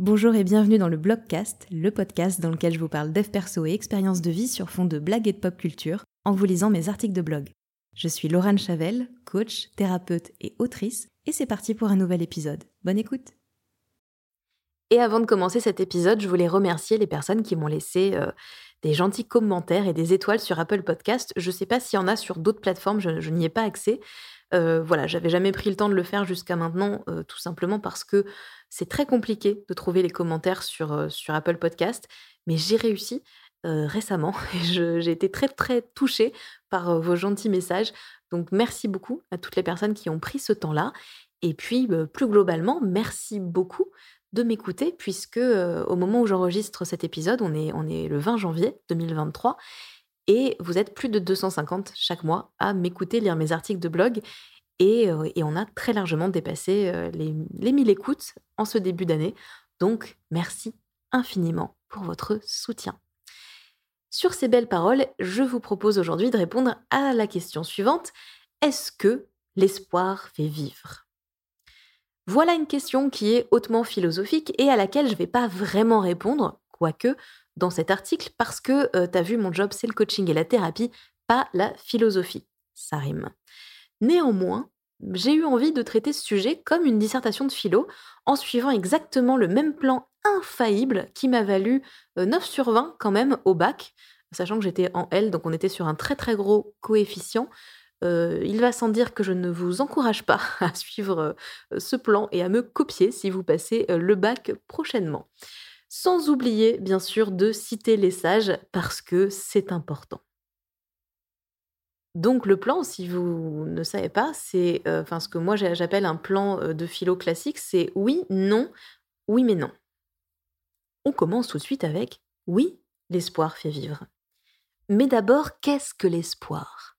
Bonjour et bienvenue dans le Blogcast, le podcast dans lequel je vous parle dev perso et expériences de vie sur fond de blagues et de pop culture en vous lisant mes articles de blog. Je suis Laurent Chavel, coach, thérapeute et autrice, et c'est parti pour un nouvel épisode. Bonne écoute Et avant de commencer cet épisode, je voulais remercier les personnes qui m'ont laissé euh, des gentils commentaires et des étoiles sur Apple Podcast. Je ne sais pas s'il y en a sur d'autres plateformes, je, n'y ai pas accès. Euh, voilà, j'avais jamais pris le temps de le faire jusqu'à maintenant, euh, tout simplement parce que c'est très compliqué de trouver les commentaires sur, euh, sur Apple Podcast, mais j'ai réussi récemment et j'ai été très très touchée par vos gentils messages. Donc merci beaucoup à toutes les personnes qui ont pris ce temps-là. Et puis plus globalement, merci beaucoup de m'écouter puisque au moment où j'enregistre cet épisode, on est, on est le 20 janvier 2023 et vous êtes plus de 250 chaque mois à m'écouter, lire mes articles de blog. Et, on a très largement dépassé les, les 1000 écoutes en ce début d'année. Donc, merci infiniment pour votre soutien. Sur ces belles paroles, je vous propose aujourd'hui de répondre à la question suivante. Est-ce que l'espoir fait vivre? Voilà une question qui est hautement philosophique et à laquelle je ne vais pas vraiment répondre, quoique dans cet article, parce que tu as vu, mon job, c'est le coaching et la thérapie, pas la philosophie. Ça rime. Néanmoins, j'ai eu envie de traiter ce sujet comme une dissertation de philo, en suivant exactement le même plan infaillible qui m'a valu 9 euh, sur 20 quand même au bac, sachant que j'étais en L, donc on était sur un très très gros coefficient. Il va sans dire que je ne vous encourage pas à suivre ce plan et à me copier si vous passez le bac prochainement. Sans oublier bien sûr de citer les sages parce que c'est important. Donc le plan, si vous ne savez pas, c'est euh, ce que moi j'appelle un plan euh, de philo classique, c'est oui, non, oui mais non. On commence tout de suite avec oui, l'espoir fait vivre. Mais d'abord, qu'est-ce que l'espoir?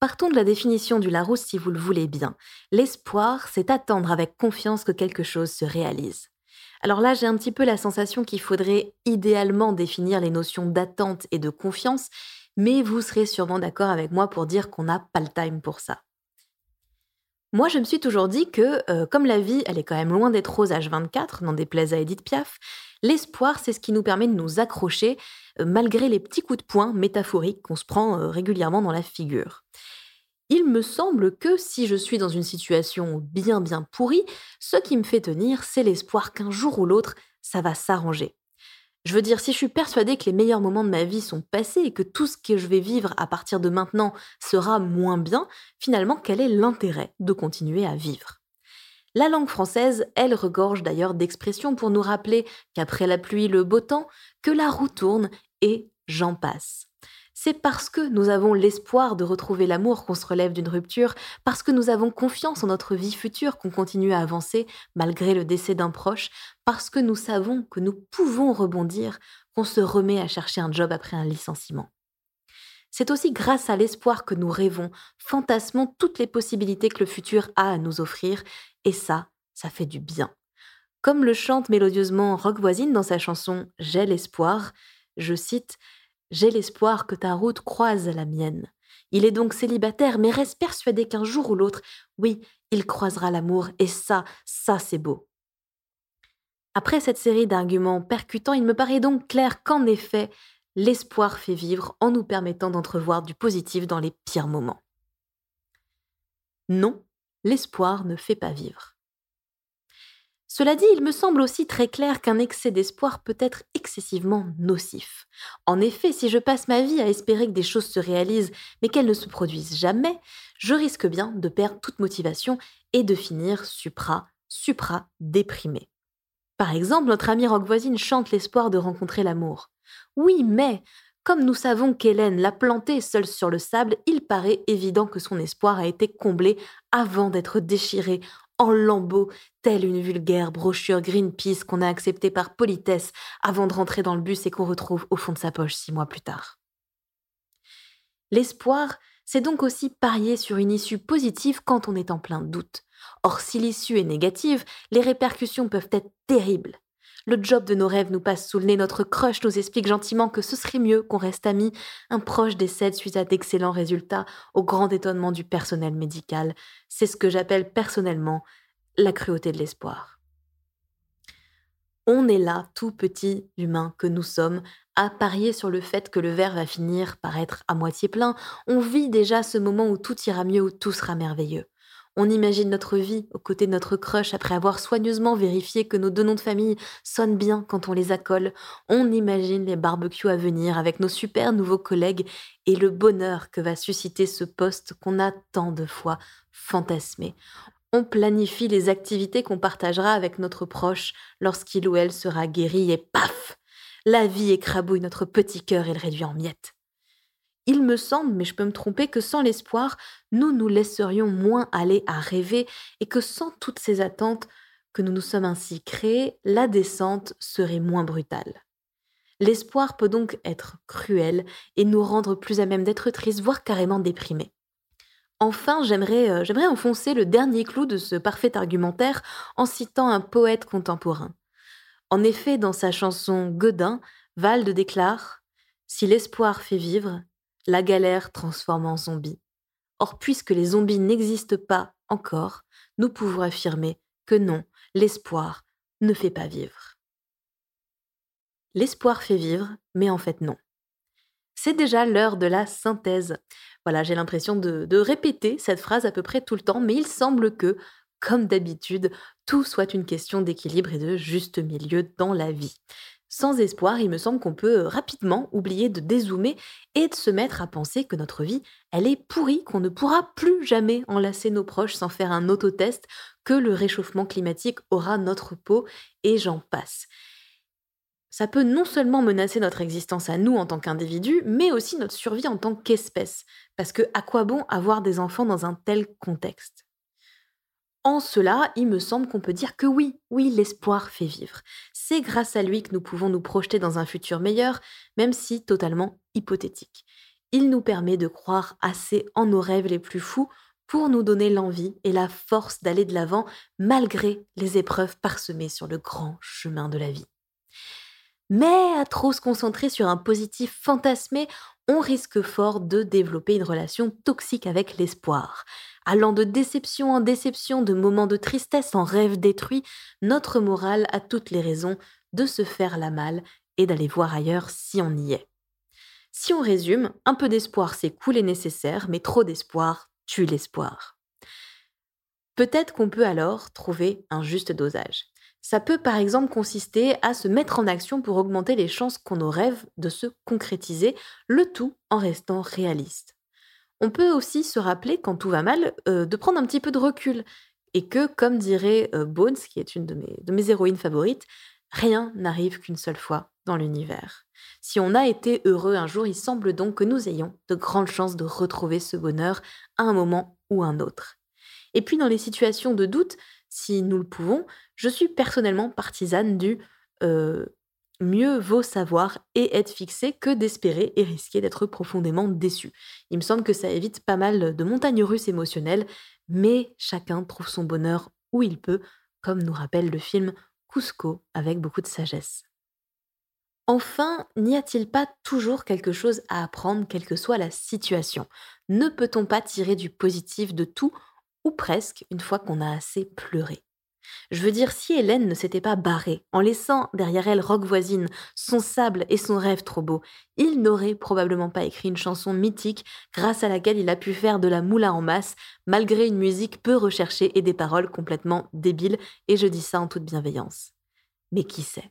Partons de la définition du Larousse si vous le voulez bien. L'espoir, c'est attendre avec confiance que quelque chose se réalise. Alors là, j'ai un petit peu la sensation qu'il faudrait idéalement définir les notions d'attente et de confiance, mais vous serez sûrement d'accord avec moi pour dire qu'on n'a pas le time pour ça. Moi, je me suis toujours dit que, euh, comme la vie, elle est quand même loin d'être rose H24, n'en déplaise à Edith Piaf, l'espoir, c'est ce qui nous permet de nous accrocher euh, malgré les petits coups de poing métaphoriques qu'on se prend euh, régulièrement dans la figure. Il me semble que si je suis dans une situation bien bien pourrie, ce qui me fait tenir, c'est l'espoir qu'un jour ou l'autre, ça va s'arranger. Je veux dire, si je suis persuadée que les meilleurs moments de ma vie sont passés et que tout ce que je vais vivre à partir de maintenant sera moins bien, finalement, quel est l'intérêt de continuer à vivre? La langue française, elle regorge d'ailleurs d'expressions pour nous rappeler qu'après la pluie, le beau temps, que la roue tourne et j'en passe c'est parce que nous avons l'espoir de retrouver l'amour qu'on se relève d'une rupture, parce que nous avons confiance en notre vie future qu'on continue à avancer malgré le décès d'un proche, parce que nous savons que nous pouvons rebondir, qu'on se remet à chercher un job après un licenciement. C'est aussi grâce à l'espoir que nous rêvons, fantasmons toutes les possibilités que le futur a à nous offrir, et ça, ça fait du bien. Comme le chante mélodieusement Rock Voisine dans sa chanson J'ai l'espoir, je cite j'ai l'espoir que ta route croise la mienne. Il est donc célibataire, mais reste persuadé qu'un jour ou l'autre, oui, il croisera l'amour, et ça, ça c'est beau. Après cette série d'arguments percutants, il me paraît donc clair qu'en effet, l'espoir fait vivre en nous permettant d'entrevoir du positif dans les pires moments. Non, l'espoir ne fait pas vivre. Cela dit, il me semble aussi très clair qu'un excès d'espoir peut être excessivement nocif. En effet, si je passe ma vie à espérer que des choses se réalisent, mais qu'elles ne se produisent jamais, je risque bien de perdre toute motivation et de finir supra, supra déprimé. Par exemple, notre amie rock voisine chante l'espoir de rencontrer l'amour. Oui, mais comme nous savons qu'Hélène l'a planté seule sur le sable, il paraît évident que son espoir a été comblé avant d'être déchiré en lambeaux, telle une vulgaire brochure Greenpeace qu'on a acceptée par politesse avant de rentrer dans le bus et qu'on retrouve au fond de sa poche six mois plus tard. L'espoir, c'est donc aussi parier sur une issue positive quand on est en plein doute. Or, si l'issue est négative, les répercussions peuvent être terribles. Le job de nos rêves nous passe sous le nez, notre crush nous explique gentiment que ce serait mieux qu'on reste amis, un proche décède suite à d'excellents résultats, au grand étonnement du personnel médical. C'est ce que j'appelle personnellement la cruauté de l'espoir. On est là, tout petit humain que nous sommes, à parier sur le fait que le verre va finir par être à moitié plein. On vit déjà ce moment où tout ira mieux, où tout sera merveilleux. On imagine notre vie aux côtés de notre crush après avoir soigneusement vérifié que nos deux noms de famille sonnent bien quand on les accole. On imagine les barbecues à venir avec nos super nouveaux collègues et le bonheur que va susciter ce poste qu'on a tant de fois fantasmé. On planifie les activités qu'on partagera avec notre proche lorsqu'il ou elle sera guéri et paf La vie écrabouille notre petit cœur et le réduit en miettes. Il me semble, mais je peux me tromper, que sans l'espoir, nous nous laisserions moins aller à rêver et que sans toutes ces attentes que nous nous sommes ainsi créées, la descente serait moins brutale. L'espoir peut donc être cruel et nous rendre plus à même d'être tristes, voire carrément déprimés. Enfin, euh, j'aimerais enfoncer le dernier clou de ce parfait argumentaire en citant un poète contemporain. En effet, dans sa chanson Godin, Valde déclare Si l'espoir fait vivre, la galère transforme en zombie. Or, puisque les zombies n'existent pas encore, nous pouvons affirmer que non, l'espoir ne fait pas vivre. L'espoir fait vivre, mais en fait non. C'est déjà l'heure de la synthèse. Voilà, j'ai l'impression de, répéter cette phrase à peu près tout le temps, mais il semble que, comme d'habitude, tout soit une question d'équilibre et de juste milieu dans la vie. Sans espoir, il me semble qu'on peut rapidement oublier de dézoomer et de se mettre à penser que notre vie, elle est pourrie, qu'on ne pourra plus jamais enlacer nos proches sans faire un autotest, que le réchauffement climatique aura notre peau, et j'en passe ça peut non seulement menacer notre existence à nous en tant qu'individus, mais aussi notre survie en tant qu'espèce. Parce que à quoi bon avoir des enfants dans un tel contexte? En cela, il me semble qu'on peut dire que oui, oui, l'espoir fait vivre. C'est grâce à lui que nous pouvons nous projeter dans un futur meilleur, même si totalement hypothétique. Il nous permet de croire assez en nos rêves les plus fous pour nous donner l'envie et la force d'aller de l'avant malgré les épreuves parsemées sur le grand chemin de la vie. Mais à trop se concentrer sur un positif fantasmé, on risque fort de développer une relation toxique avec l'espoir. Allant de déception en déception, de moments de tristesse en rêve détruit, notre morale a toutes les raisons de se faire la malle et d'aller voir ailleurs si on y est. Si on résume, un peu d'espoir c'est cool et nécessaire, mais trop d'espoir tue l'espoir. Peut-être qu'on peut alors trouver un juste dosage. Ça peut par exemple consister à se mettre en action pour augmenter les chances qu'on nos rêves de se concrétiser, le tout en restant réaliste. On peut aussi se rappeler, quand tout va mal, euh, de prendre un petit peu de recul, et que, comme dirait euh, Bones, qui est une de mes, de mes héroïnes favorites, rien n'arrive qu'une seule fois dans l'univers. Si on a été heureux un jour, il semble donc que nous ayons de grandes chances de retrouver ce bonheur à un moment ou un autre. Et puis dans les situations de doute, si nous le pouvons, je suis personnellement partisane du mieux vaut savoir et être fixé que d'espérer et risquer d'être profondément déçu. Il me semble que ça évite pas mal de montagnes russes émotionnelles, mais chacun trouve son bonheur où il peut, comme nous rappelle le film Cusco avec beaucoup de sagesse. Enfin, n'y a-t-il pas toujours quelque chose à apprendre, quelle que soit la situation? Ne peut-on pas tirer du positif de tout, ou presque, une fois qu'on a assez pleuré je veux dire, si Hélène ne s'était pas barrée, en laissant derrière elle Roque voisine, son sable et son rêve trop beau, il n'aurait probablement pas écrit une chanson mythique grâce à laquelle il a pu faire de la moula en masse, malgré une musique peu recherchée et des paroles complètement débiles, et je dis ça en toute bienveillance. Mais qui sait?